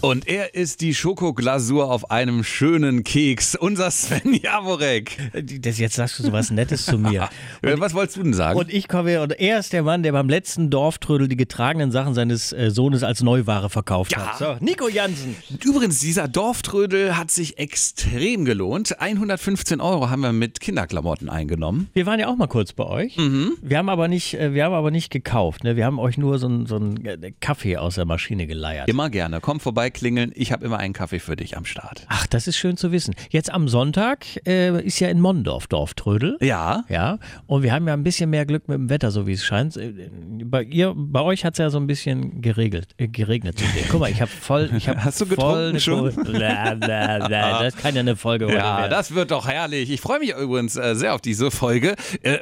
Und er ist die Schokoglasur auf einem schönen Keks. Unser Sven Jaworek. Das, jetzt sagst du so was Nettes zu mir. Und, was wolltest du denn sagen? Und ich komme und er ist der Mann, der beim letzten Dorftrödel die getragenen Sachen seines äh, Sohnes als Neuware verkauft Ja. hat. So, Nico Jansen. Übrigens, dieser Dorftrödel hat sich extrem gelohnt. 115 Euro haben wir mit Kinderklamotten eingenommen. Wir waren ja auch mal kurz bei euch. Mhm. Wir haben aber nicht, äh, wir haben aber nicht gekauft. Ne? Wir haben euch nur so einen so äh, Kaffee aus der Maschine geleiert. Immer gerne. Komm vorbei, klingeln. Ich habe immer einen Kaffee für dich am Start. Ach, das ist schön zu wissen. Jetzt am Sonntag äh, ist ja in Mondorf Dorftrödel. Ja. Ja, und wir haben ja ein bisschen mehr Glück mit dem Wetter, so wie es scheint. Äh, Bei, ihr, bei euch hat es ja so ein bisschen geregelt, äh, geregnet. Guck mal, ich habe voll. Ich hab Hast du getrunken schon? Bla, bla, bla. Das kann ja eine Folge heute Ja, werden. das wird doch herrlich. Ich freue mich übrigens äh, sehr auf diese Folge, äh,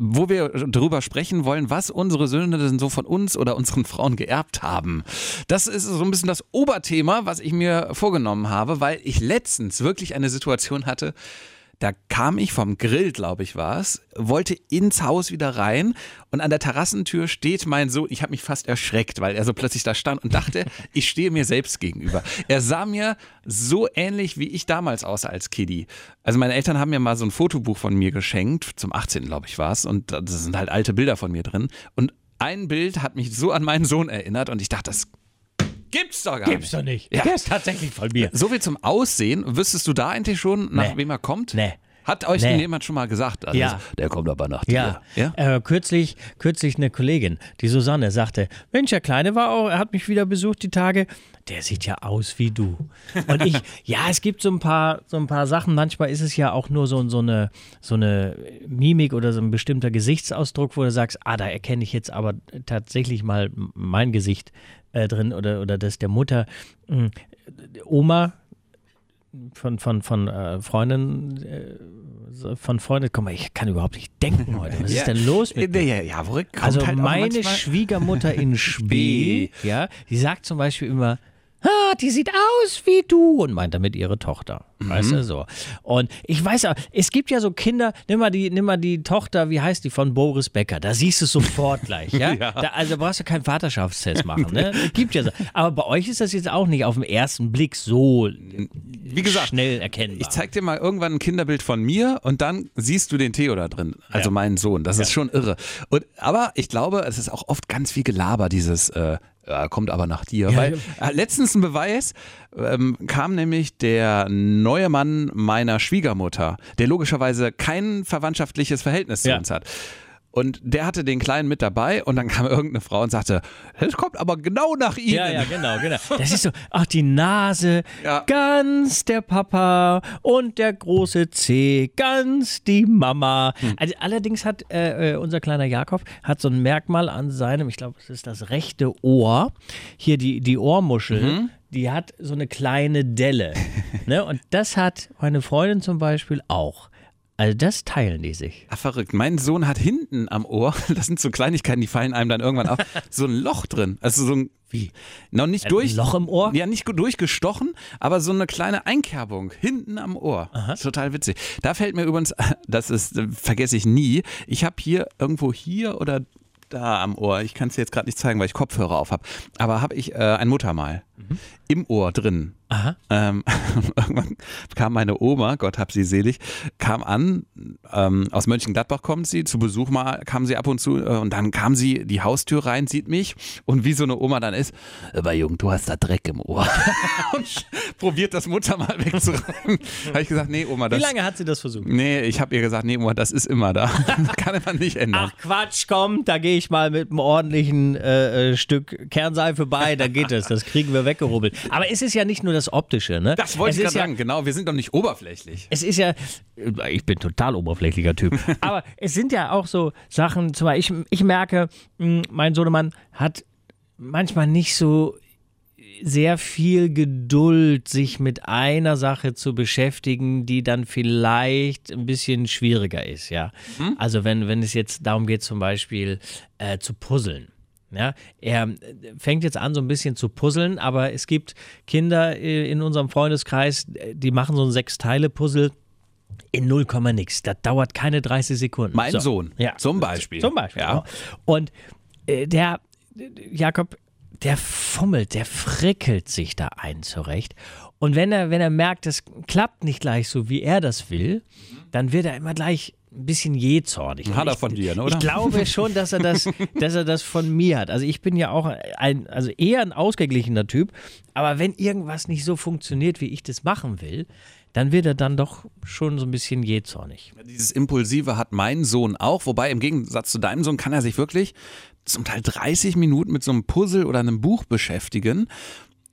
wo wir darüber sprechen wollen, was unsere Söhne denn so von uns oder unseren Frauen geerbt haben. Das ist so ein bisschen das Oberthema, was ich mir vorgenommen habe, weil ich letztens wirklich eine Situation hatte, da kam ich vom Grill, glaube ich, war es, wollte ins Haus wieder rein und an der Terrassentür steht mein Sohn. Ich habe mich fast erschreckt, weil er so plötzlich da stand und dachte, ich stehe mir selbst gegenüber. Er sah mir so ähnlich, wie ich damals aussah als Kiddie. Also meine Eltern haben mir mal so ein Fotobuch von mir geschenkt, zum 18. glaube ich war es, und da sind halt alte Bilder von mir drin. Und ein Bild hat mich so an meinen Sohn erinnert und ich dachte, das gibt's doch gar Gibt's nicht. doch nicht. Ja. Der ist tatsächlich von mir. So viel zum Aussehen. Wüsstest du da eigentlich schon, nach Nee. wem er kommt? Nee. Hat euch Nee. denn jemand schon mal gesagt? Also, Ja. Der kommt aber nach dir. Ja, Äh, kürzlich, kürzlich eine Kollegin, die Susanne, sagte, Mensch, der Kleine war auch, er hat mich wieder besucht die Tage, der sieht ja aus wie du. Und ich, ja, es gibt so ein paar, so ein paar Sachen, manchmal ist es ja auch nur so, so, eine, so eine Mimik oder so ein bestimmter Gesichtsausdruck, wo du sagst, ah, da erkenne ich jetzt aber tatsächlich mal mein Gesicht äh, drin oder, oder das der Mutter. Mm, Oma, von, von, von äh, Freundin, äh, von Freundin, guck mal, ich kann überhaupt nicht denken heute. Was ist denn los mit Ja, mir? ja, ja, Also halt meine Schwiegermutter in Spee, ja, die sagt zum Beispiel immer, ah, die sieht aus wie du und meint damit ihre Tochter. Weißt Mhm. du so. Und ich weiß auch, es gibt ja so Kinder, nimm mal die, nimm mal die Tochter, wie heißt die, von Boris Becker, da siehst du es sofort gleich, ja. Da, also brauchst du keinen Vaterschaftstest machen, ne? Gibt ja so. Aber bei euch ist das jetzt auch nicht auf den ersten Blick so Wie gesagt, schnell erkennbar. ich zeig dir mal irgendwann ein Kinderbild von mir und dann siehst du den Theo da drin, also Ja. meinen Sohn. Das ist schon irre. Und, aber ich glaube, es ist auch oft ganz viel Gelaber, dieses äh, ja, kommt aber nach dir. Weil äh, letztens ein Beweis ähm, kam nämlich der neue Mann meiner Schwiegermutter, der logischerweise kein verwandtschaftliches Verhältnis zu Ja. uns hat. Und der hatte den Kleinen mit dabei und dann kam irgendeine Frau und sagte, das kommt aber genau nach Ihnen. Ja, ja, genau, genau. Das ist so, ach, die Nase, Ja. ganz der Papa und der große C, ganz die Mama. Hm. Also, allerdings hat äh, äh, unser kleiner Jakob hat so ein Merkmal an seinem, ich glaube, es ist das rechte Ohr, hier die, die Ohrmuschel. Mhm. Die hat so eine kleine Delle. ne? Und das hat meine Freundin zum Beispiel auch. Also das teilen die sich. Ach, verrückt. Mein Sohn hat hinten am Ohr, das sind so Kleinigkeiten, die fallen einem dann irgendwann auf, so ein Loch drin. Also so ein. Wie? Noch nicht Ein durch. Loch im Ohr? Ja, nicht durchgestochen, aber so eine kleine Einkerbung hinten am Ohr. Total witzig. Da fällt mir übrigens, das ist, äh, vergesse ich nie, ich habe hier irgendwo hier oder da am Ohr, ich kann es jetzt gerade nicht zeigen, weil ich Kopfhörer auf habe, aber habe ich äh, ein Muttermal im Ohr drin. Aha. Ähm, irgendwann kam meine Oma, Gott hab sie selig, kam an, ähm, aus Mönchengladbach kommt sie, zu Besuch mal kam sie ab und zu äh, und dann kam sie die Haustür rein, sieht mich und wie so eine Oma dann ist, aber Jung, du hast da Dreck im Ohr. und probiert das Mutter mal wegzuräumen. habe ich gesagt, nee Oma, das... Wie lange hat sie das versucht? Nee, ich habe ihr gesagt, nee Oma, das ist immer da. Das kann man nicht ändern. Ach Quatsch, komm, da gehe ich mal mit einem ordentlichen äh, äh, Stück Kernseife bei, da geht es, das kriegen wir weggerubbelt. Aber es ist ja nicht nur das Optische, ne? Das wollte es ich gerade ja, sagen, genau, wir sind doch nicht oberflächlich. Es ist ja, ich bin total oberflächlicher Typ, aber es sind ja auch so Sachen, zum Beispiel, ich, ich merke, mh, mein Sohnemann hat manchmal nicht so sehr viel Geduld, sich mit einer Sache zu beschäftigen, die dann vielleicht ein bisschen schwieriger ist, ja. Also wenn, wenn es jetzt darum geht, zum Beispiel äh, zu puzzeln. Ja, er äh, fängt jetzt an, so ein bisschen zu puzzeln, aber es gibt Kinder äh, in unserem Freundeskreis, äh, die machen so ein Sechs-Teile-Puzzle In 0, nix. Das dauert keine 30 Sekunden. Mein So. Sohn, Ja. zum Beispiel. Zum Beispiel. Ja. genau. Und äh, der Jakob, der fummelt, der frickelt sich da ein zurecht. Und wenn er, wenn er merkt, es klappt nicht gleich so, wie er das will, dann wird er immer gleich ein bisschen jähzornig. Hat er ich- von dir, ne, oder? Ich glaube schon, dass er das, dass er das von mir hat. Also ich bin ja auch ein, also eher ein ausgeglichener Typ. Aber wenn irgendwas nicht so funktioniert, wie ich das machen will, dann wird er dann doch schon so ein bisschen jähzornig. Dieses Impulsive hat mein Sohn auch, wobei im Gegensatz zu deinem Sohn kann er sich wirklich zum Teil 30 Minuten mit so einem Puzzle oder einem Buch beschäftigen.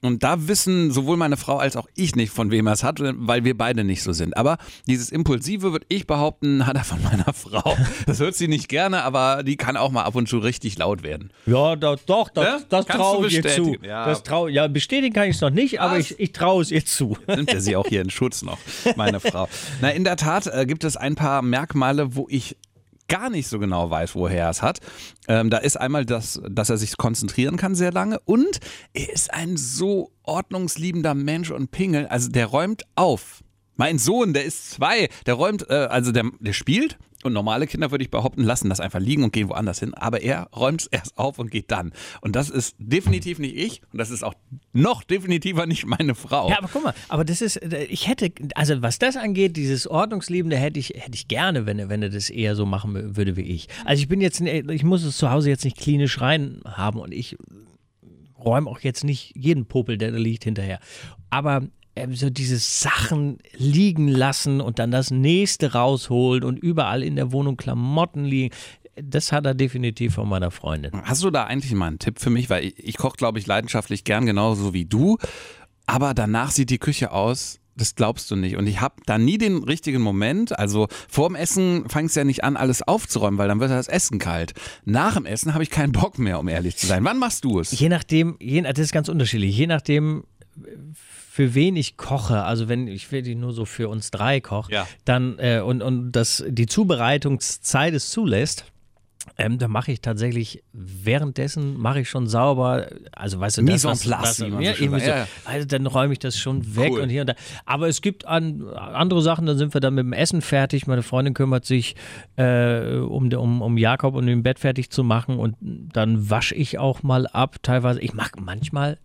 Und da wissen sowohl meine Frau als auch ich nicht, von wem er es hat, weil wir beide nicht so sind. Aber dieses Impulsive, würde ich behaupten, hat er von meiner Frau. Das hört sie nicht gerne, aber die kann auch mal ab und zu richtig laut werden. Ja, da, doch, das, Ja? das Kannst traue ich ihr zu. bestätigen, ja. Das trau, ja, bestätigen kann ich es noch nicht, aber Was? ich, ich traue es ihr zu. Nimmt er sie auch hier in Schutz noch, meine Frau. Na, in der Tat äh, gibt es ein paar Merkmale, wo ich gar nicht so genau weiß, woher er es hat. Ähm, da ist einmal das, dass er sich konzentrieren kann sehr lange und er ist ein so ordnungsliebender Mensch und Pingel, also der räumt auf. Mein Sohn, der ist zwei, der räumt, äh, also der, der spielt und normale Kinder würde ich behaupten, lassen das einfach liegen und gehen woanders hin, aber er räumt es erst auf und geht dann. Und das ist definitiv nicht ich und das ist auch noch definitiver nicht meine Frau. Ja, aber guck mal, aber das ist, äh, ich hätte, also was das angeht, dieses Ordnungsliebende hätte ich, hätte ich gerne, wenn er, wenn er das eher so machen würde wie ich. Also ich bin jetzt, ich muss es zu Hause jetzt nicht klinisch rein haben und ich räume auch jetzt nicht jeden Popel, der da liegt, hinterher. Aber so dieses Sachen liegen lassen und dann das nächste rausholen und überall in der Wohnung Klamotten liegen, das hat er definitiv von meiner Freundin. Hast du da eigentlich mal einen Tipp für mich? Weil ich, ich koche, glaube ich, leidenschaftlich gern genauso wie du. Aber danach sieht die Küche aus, das glaubst du nicht. Und ich habe da nie den richtigen Moment. Also vorm Essen fangst du ja nicht an, alles aufzuräumen, weil dann wird das Essen kalt. Nach dem Essen habe ich keinen Bock mehr, um ehrlich zu sein. Wann machst du es? Je nachdem, je, das ist ganz unterschiedlich. Je nachdem, für wen ich koche, also wenn ich wirklich nur so für uns drei koche, Ja. dann äh, und, und das, die Zubereitungszeit es zulässt, ähm, da mache ich tatsächlich währenddessen mache ich schon sauber, also weißt du, das, was- was- so ja, so. Ja, ja. Also dann räume ich das schon weg Cool. und hier und da. Aber es gibt an, andere Sachen, dann sind wir dann mit dem Essen fertig. Meine Freundin kümmert sich äh, um, um, um Jakob und im Bett fertig zu machen und dann wasche ich auch mal ab. Teilweise, ich mache manchmal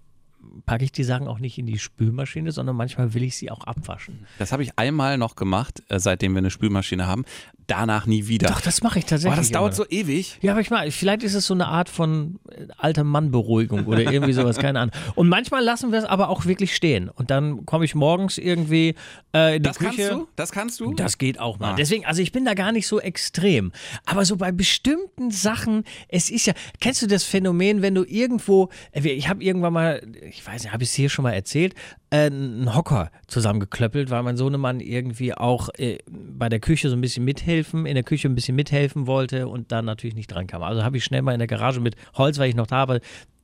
packe ich die Sachen auch nicht in die Spülmaschine, sondern manchmal will ich sie auch abwaschen. Das habe ich einmal noch gemacht, äh, seitdem wir eine Spülmaschine haben. Danach nie wieder. Doch, das mache ich tatsächlich. Boah, das dauert immer. so ewig. Ja, aber ich meine, vielleicht ist es so eine Art von äh, alter Mann-Beruhigung oder irgendwie sowas, keine Ahnung. Und manchmal lassen wir es aber auch wirklich stehen. Und dann komme ich morgens irgendwie äh, in die Das Küche. kannst du? Das kannst du? Das geht auch mal. Ah. Deswegen, also ich bin da gar nicht so extrem. Aber so bei bestimmten Sachen, es ist ja, kennst du das Phänomen, wenn du irgendwo, äh, ich habe irgendwann mal, ich weiß nicht, habe ich es hier schon mal erzählt, äh, einen Hocker zusammengeklöppelt, weil mein Sohnemann irgendwie auch äh, bei der Küche so ein bisschen mithelfen, in der Küche ein bisschen mithelfen wollte und dann natürlich nicht dran kam. Also habe ich schnell mal in der Garage mit Holz, weil ich noch da habe,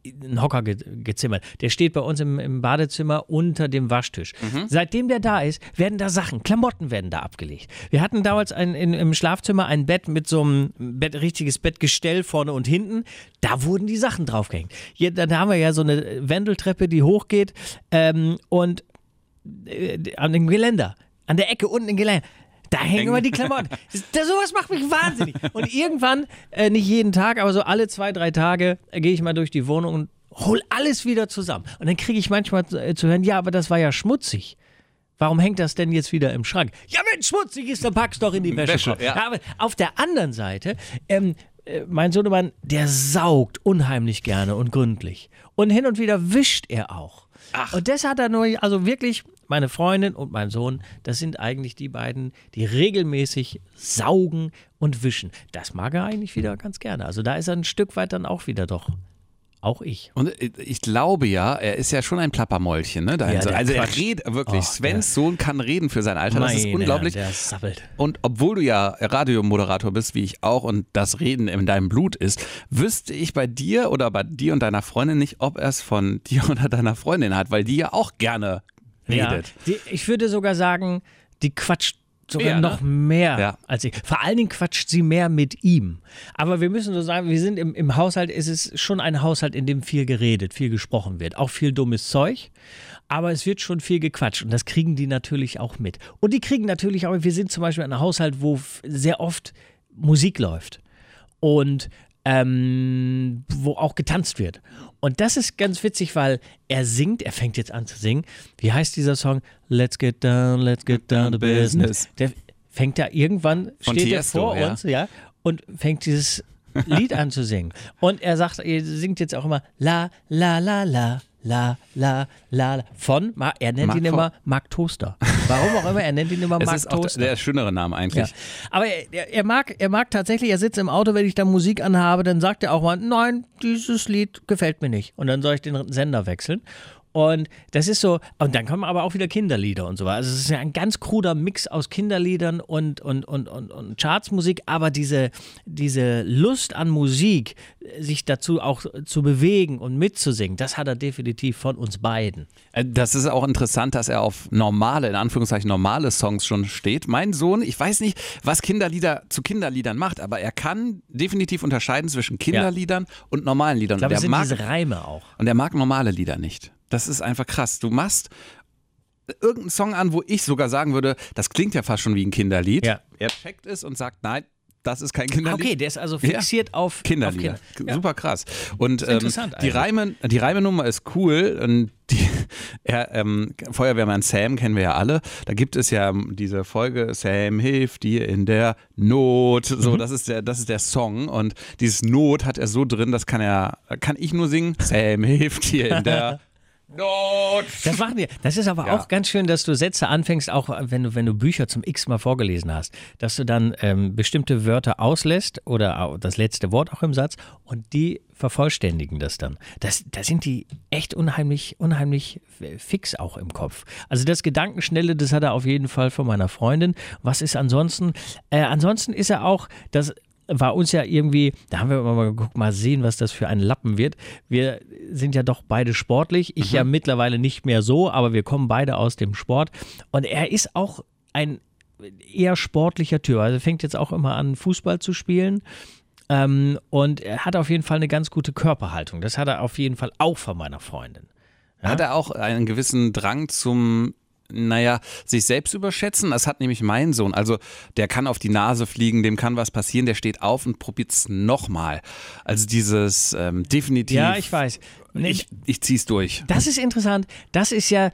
einen Hocker ge gezimmert. Der steht bei uns im, im Badezimmer unter dem Waschtisch. Seitdem der da ist, werden da Sachen, Klamotten werden da abgelegt. Wir hatten damals ein, in, im Schlafzimmer ein Bett mit so einem Bett, richtiges Bettgestell vorne und hinten. Da wurden die Sachen draufgehängt. Hier, dann haben wir ja so eine Wendeltreppe, die hochgeht ähm, und äh, an dem Geländer, an der Ecke unten im Geländer. Da hängen immer die Klamotten. Das, das, sowas macht mich wahnsinnig. Und irgendwann, äh, nicht jeden Tag, aber so alle zwei, drei Tage, äh, gehe ich mal durch die Wohnung und hol alles wieder zusammen. Und dann kriege ich manchmal zu, äh, zu hören, ja, aber das war ja schmutzig. Warum hängt das denn jetzt wieder im Schrank? Ja, wenn es schmutzig ist, dann pack's doch in die Wäsche. Wäsche, ja. aber auf der anderen Seite, ähm, äh, mein Sohnemann, der saugt unheimlich gerne und gründlich. Und hin und wieder wischt er auch. Und das hat er nur, also wirklich, meine Freundin und mein Sohn, das sind eigentlich die beiden, die regelmäßig saugen und wischen. Das mag er eigentlich wieder ganz gerne. Also da ist er ein Stück weit dann auch wieder doch. Auch ich. Und ich glaube ja, er ist ja schon ein Plappermäulchen, ne? Ja, der also er quatscht. redet wirklich. Oh, Svens Sohn kann reden für sein Alter. Das ist unglaublich. Der sabbelt. Und obwohl du ja Radiomoderator bist, wie ich auch, und das Reden in deinem Blut ist, wüsste ich bei dir oder bei dir und deiner Freundin nicht, ob er es von dir oder deiner Freundin hat, weil die ja auch gerne redet. Ja, die, ich würde sogar sagen, die quatscht sogar Ja, ne? noch mehr Ja. als ich. Vor allen Dingen quatscht sie mehr mit ihm. Aber wir müssen so sagen, wir sind im, im Haushalt, es ist schon ein Haushalt, in dem viel geredet, viel gesprochen wird. Auch viel dummes Zeug. Aber es wird schon viel gequatscht und das kriegen die natürlich auch mit. Und die kriegen natürlich auch, wir sind zum Beispiel ein Haushalt, wo sehr oft Musik läuft und ähm, wo auch getanzt wird. Und das ist ganz witzig, weil er singt, er fängt jetzt an zu singen. Wie heißt dieser Song? Let's get down, let's get down to business. Der fängt da irgendwann, Von steht er Tiesto, vor ja. uns, ja, und fängt dieses Lied an zu singen. Und er sagt, er singt jetzt auch immer la, la, la, la. La, la, la, la. Von, er nennt Mark ihn immer Mark Toaster. Warum auch immer, er nennt ihn immer Mark ist auch Toaster. der schönere Name eigentlich. Ja. Aber er, er, er, mag, er mag tatsächlich, er sitzt im Auto, wenn ich da Musik anhabe, dann sagt er auch mal, nein, dieses Lied gefällt mir nicht. Und dann soll ich den Sender wechseln. Und das ist so, und dann kommen aber auch wieder Kinderlieder und so weiter. Also es ist ja ein ganz kruder Mix aus Kinderliedern und, und, und, und, und Chartsmusik, aber diese, diese Lust an Musik, sich dazu auch zu bewegen und mitzusingen, das hat er definitiv von uns beiden. Äh, Das ist auch interessant, dass er auf normale, in Anführungszeichen normale Songs schon steht. Mein Sohn, ich weiß nicht, was Kinderlieder zu Kinderliedern macht, aber er kann definitiv unterscheiden zwischen Kinderliedern und normalen Liedern. Ich glaube, und, er sind mag, diese Reime auch. und er mag normale Lieder nicht. Das ist einfach krass. Du machst irgendeinen Song an, wo ich sogar sagen würde, das klingt ja fast schon wie ein Kinderlied. Ja. Er checkt es und sagt, nein, das ist kein Kinderlied. Okay, der ist also fixiert auf Kinderlieder. Auf Kinder. Ja. Super krass. Und ähm, die. Reime, die Reimenummer ist cool. Und die, er, ähm, Feuerwehrmann Sam kennen wir ja alle. Da gibt es ja diese Folge Sam hilft dir in der Not. Mhm. So, das ist der, das ist der Song. Und dieses Not hat er so drin, das kann er, kann ich nur singen. Sam hilft dir in der Not. Das machen wir. Das ist aber Ja. auch ganz schön, dass du Sätze anfängst, auch wenn du, wenn du Bücher zum x-mal vorgelesen hast, dass du dann ähm, bestimmte Wörter auslässt oder das letzte Wort auch im Satz und die vervollständigen das dann. Das, da sind die echt unheimlich, unheimlich fix auch im Kopf. Also das Gedankenschnelle, das hat er auf jeden Fall von meiner Freundin. Was ist ansonsten? Äh, ansonsten ist er auch, das war uns ja irgendwie, da haben wir immer mal geguckt, mal sehen, was das für ein Lappen wird. Wir sind ja doch beide sportlich. Ich ja mittlerweile nicht mehr so, aber wir kommen beide aus dem Sport. Und er ist auch ein eher sportlicher Typ. Also er fängt jetzt auch immer an, Fußball zu spielen. Ähm, und er hat auf jeden Fall eine ganz gute Körperhaltung. Das hat er auf jeden Fall auch von meiner Freundin. Hat er auch einen gewissen Drang zum, naja, sich selbst überschätzen? Das hat nämlich mein Sohn. Also der kann auf die Nase fliegen, dem kann was passieren, der steht auf und probiert es nochmal. Also dieses ähm, definitiv. Ja, ich weiß. Ich, ich zieh's durch. Das ist interessant. Das ist ja,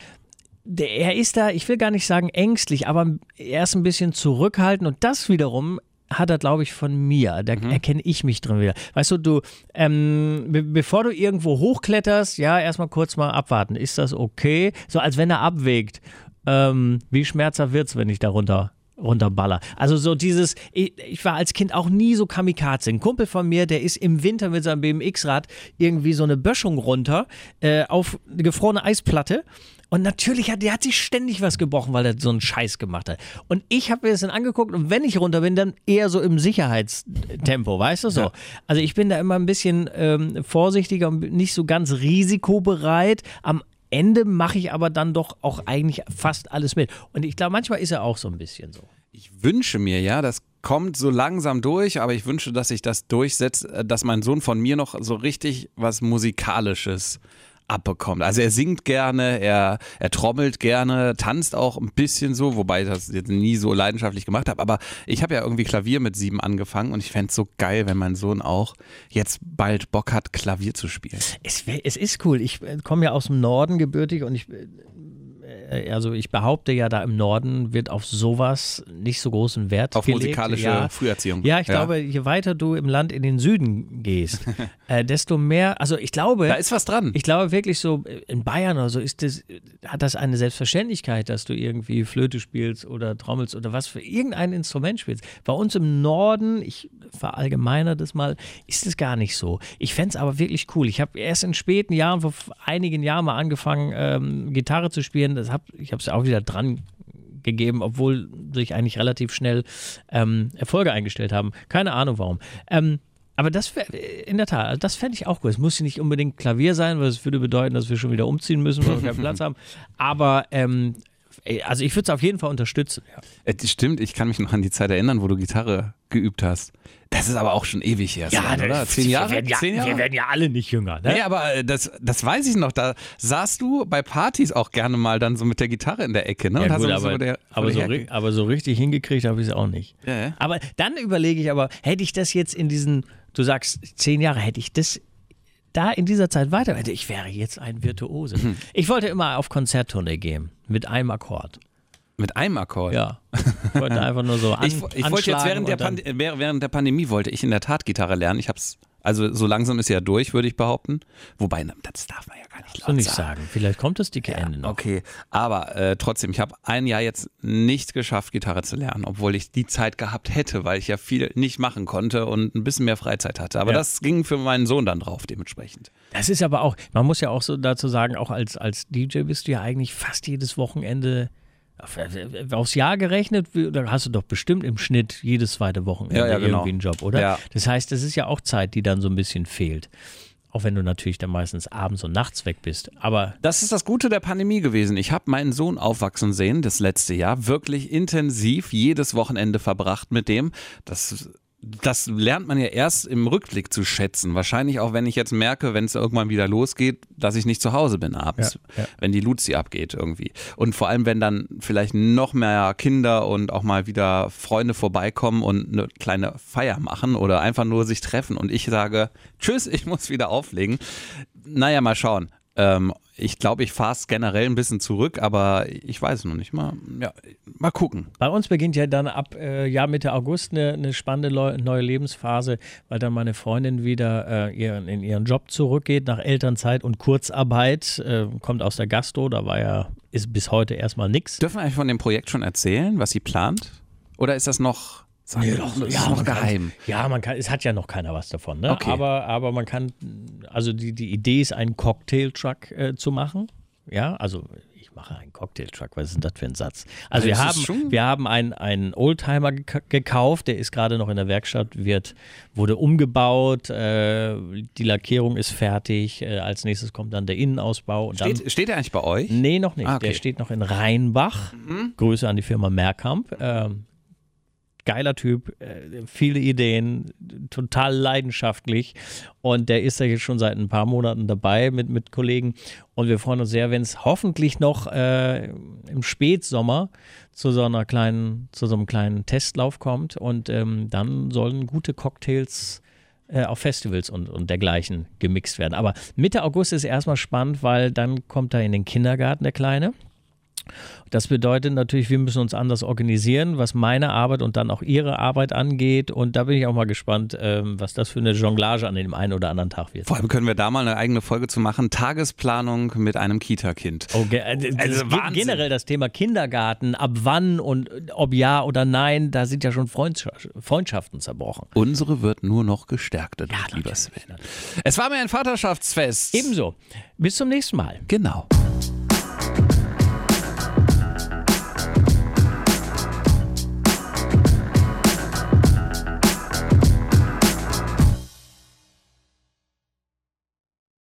er ist da, ich will gar nicht sagen ängstlich, aber er ist ein bisschen zurückhaltend und das wiederum hat er, glaube ich, von mir. Da erkenne ich mich drin wieder. Weißt du, du, ähm, be bevor du irgendwo hochkletterst, ja, erstmal kurz mal abwarten. Ist das okay? So als wenn er abwägt, ähm, wie schmerzhaft wird es, wenn ich da runter runterballer. Also so dieses, ich, ich war als Kind auch nie so Kamikaze. Ein Kumpel von mir, der ist im Winter mit seinem BMX-Rad irgendwie so eine Böschung runter äh, auf eine gefrorene Eisplatte. Und natürlich hat der hat sich ständig was gebrochen, weil er so einen Scheiß gemacht hat. Und ich habe mir das dann angeguckt und wenn ich runter bin, dann eher so im Sicherheitstempo, weißt du so. Ja. Also ich bin da immer ein bisschen ähm, vorsichtiger und nicht so ganz risikobereit. Am Ende mache ich aber dann doch auch eigentlich fast alles mit. Und ich glaube, manchmal ist er auch so ein bisschen so. Ich wünsche mir ja, das kommt so langsam durch, aber ich wünsche, dass sich das durchsetzt, äh, dass mein Sohn von mir noch so richtig was Musikalisches abbekommt. Also er singt gerne, er, er trommelt gerne, tanzt auch ein bisschen so, wobei ich das jetzt nie so leidenschaftlich gemacht habe. Aber ich habe ja irgendwie Klavier mit sieben angefangen und ich fände es so geil, wenn mein Sohn auch jetzt bald Bock hat, Klavier zu spielen. Es, es ist cool. Ich äh, komme ja aus dem Norden gebürtig und ich, äh, also ich behaupte ja, da im Norden wird auf sowas nicht so großen Wert Auf gelegt. musikalische ja. Früherziehung. Ja, ich glaube, je weiter du im Land in den Süden gehst, äh, desto mehr, also ich glaube, Da ist was dran. ich glaube wirklich so, äh, in Bayern oder so ist das, hat das eine Selbstverständlichkeit, dass du irgendwie Flöte spielst oder trommelst oder was für irgendein Instrument spielst. Bei uns im Norden, ich verallgemeiner das mal, ist es gar nicht so. Ich fände es aber wirklich cool. Ich habe erst in späten Jahren, vor einigen Jahren mal angefangen, ähm, Gitarre zu spielen. Das hab, ich habe es auch wieder dran gegeben, obwohl sich eigentlich relativ schnell ähm, Erfolge eingestellt haben. Keine Ahnung warum. Ähm, aber das wär, in der Tat, also das fände ich auch gut. Es muss nicht unbedingt Klavier sein, weil es würde bedeuten, dass wir schon wieder umziehen müssen, weil wir keinen Platz haben. Aber ähm, also ich würde es auf jeden Fall unterstützen. Ja. Äh, stimmt, ich kann mich noch an die Zeit erinnern, wo du Gitarre geübt hast. Das ist aber auch schon ewig her, Sven, oder? das- Zehn Jahre? Wir werden ja, Zehn Jahre? Wir werden ja alle nicht jünger. Ne? Nee, aber äh, das, das weiß ich noch. Da saßt du bei Partys auch gerne mal dann so mit der Gitarre in der Ecke, ne? Ja, gut, aber, der- so, aber richtig hingekriegt habe ich es auch nicht. Ja, ja. Aber dann überlege ich aber, hätte ich das jetzt in diesen, du sagst zehn Jahre, hätte ich das da in dieser Zeit weiter, ich wäre jetzt ein Virtuose. Hm. Ich wollte immer auf Konzerttournee gehen, mit einem Akkord. Mit einem Akkord. Ja. Ich wollte einfach nur so an, Ich, ich wollte jetzt während der, während der Pandemie wollte ich in der Tat Gitarre lernen. Ich hab's, also so langsam ist ja durch, würde ich behaupten. Wobei, na, das darf man ja gar nicht laut nicht sagen. sagen. Vielleicht kommt das dicke Ende noch. Okay, aber äh, trotzdem, ich habe ein Jahr jetzt nicht geschafft, Gitarre zu lernen, obwohl ich die Zeit gehabt hätte, weil ich ja viel nicht machen konnte und ein bisschen mehr Freizeit hatte. Aber Ja. das ging für meinen Sohn dann drauf dementsprechend. Das ist aber auch, man muss ja auch so dazu sagen, auch als, als DJ bist du ja eigentlich fast jedes Wochenende aufs Jahr gerechnet, wie- da hast du doch bestimmt im Schnitt jedes zweite Wochenende Ja, ja, genau. irgendwie einen Job, oder? Ja. Das heißt, das ist ja auch Zeit, die dann so ein bisschen fehlt. Auch wenn du natürlich dann meistens abends und nachts weg bist. Aber Das ist das Gute der Pandemie gewesen. Ich habe meinen Sohn aufwachsen sehen, das letzte Jahr, wirklich intensiv jedes Wochenende verbracht mit dem. Das, das lernt man ja erst im Rückblick zu schätzen. Wahrscheinlich auch, wenn ich jetzt merke, wenn es irgendwann wieder losgeht, dass ich nicht zu Hause bin abends, Ja, ja. wenn die Luzi abgeht irgendwie. Und vor allem, wenn dann vielleicht noch mehr Kinder und auch mal wieder Freunde vorbeikommen und eine kleine Feier machen oder einfach nur sich treffen und ich sage, tschüss, ich muss wieder auflegen. Naja, mal schauen. Ähm, ich glaube, ich fahre es generell ein bisschen zurück, aber ich weiß es noch nicht. Mal, ja, mal gucken. Bei uns beginnt ja dann ab äh, ja, Mitte August eine, eine spannende Leu- neue Lebensphase, weil dann meine Freundin wieder äh, ihren, in ihren Job zurückgeht nach Elternzeit und Kurzarbeit, äh, kommt aus der Gastro, da war ja, ist bis heute erstmal nichts. Dürfen wir eigentlich von dem Projekt schon erzählen, was sie plant? Oder ist das noch, sagen wir doch, das ist noch geheim? Kann, ja, man kann, es hat ja noch keiner was davon, ne? Okay. Aber, aber man kann, also die, die Idee ist, einen Cocktail-Truck äh, zu machen. Ja, also ich mache einen Cocktail-Truck, was ist denn das für ein Satz? Also wir Das haben, wir haben einen, einen Oldtimer geka- gekauft, der ist gerade noch in der Werkstatt, wird, wurde umgebaut, äh, die Lackierung ist fertig, äh, als nächstes kommt dann der Innenausbau. Und dann, Steht, steht er eigentlich bei euch? Nee, noch nicht. Ah, okay. Der steht noch in Rheinbach. Grüße an die Firma Mehrkamp. Ähm, geiler Typ, äh, viele Ideen, total leidenschaftlich. Und der ist ja jetzt schon seit ein paar Monaten dabei mit, mit Kollegen. Und wir freuen uns sehr, wenn es hoffentlich noch äh, im Spätsommer zu so einer kleinen, zu so einem kleinen Testlauf kommt. Und ähm, dann sollen gute Cocktails äh, auf Festivals und, und dergleichen gemixt werden. Aber Mitte August ist erstmal spannend, weil dann kommt er in den Kindergarten, der Kleine. Das bedeutet natürlich, wir müssen uns anders organisieren, was meine Arbeit und dann auch ihre Arbeit angeht. Und da bin ich auch mal gespannt, ähm, was das für eine Jonglage an dem einen oder anderen Tag wird. Vor allem können wir da mal eine eigene Folge zu machen. Tagesplanung mit einem Kita-Kind. Oh, ge äh, Also generell das Thema Kindergarten, ab wann und ob ja oder nein, da sind ja schon Freundschaft, Freundschaften zerbrochen. Unsere wird nur noch gestärkt, dadurch, lieber Sven. Es war mir ein Vaterschaftsfest. Ebenso. Bis zum nächsten Mal. Genau.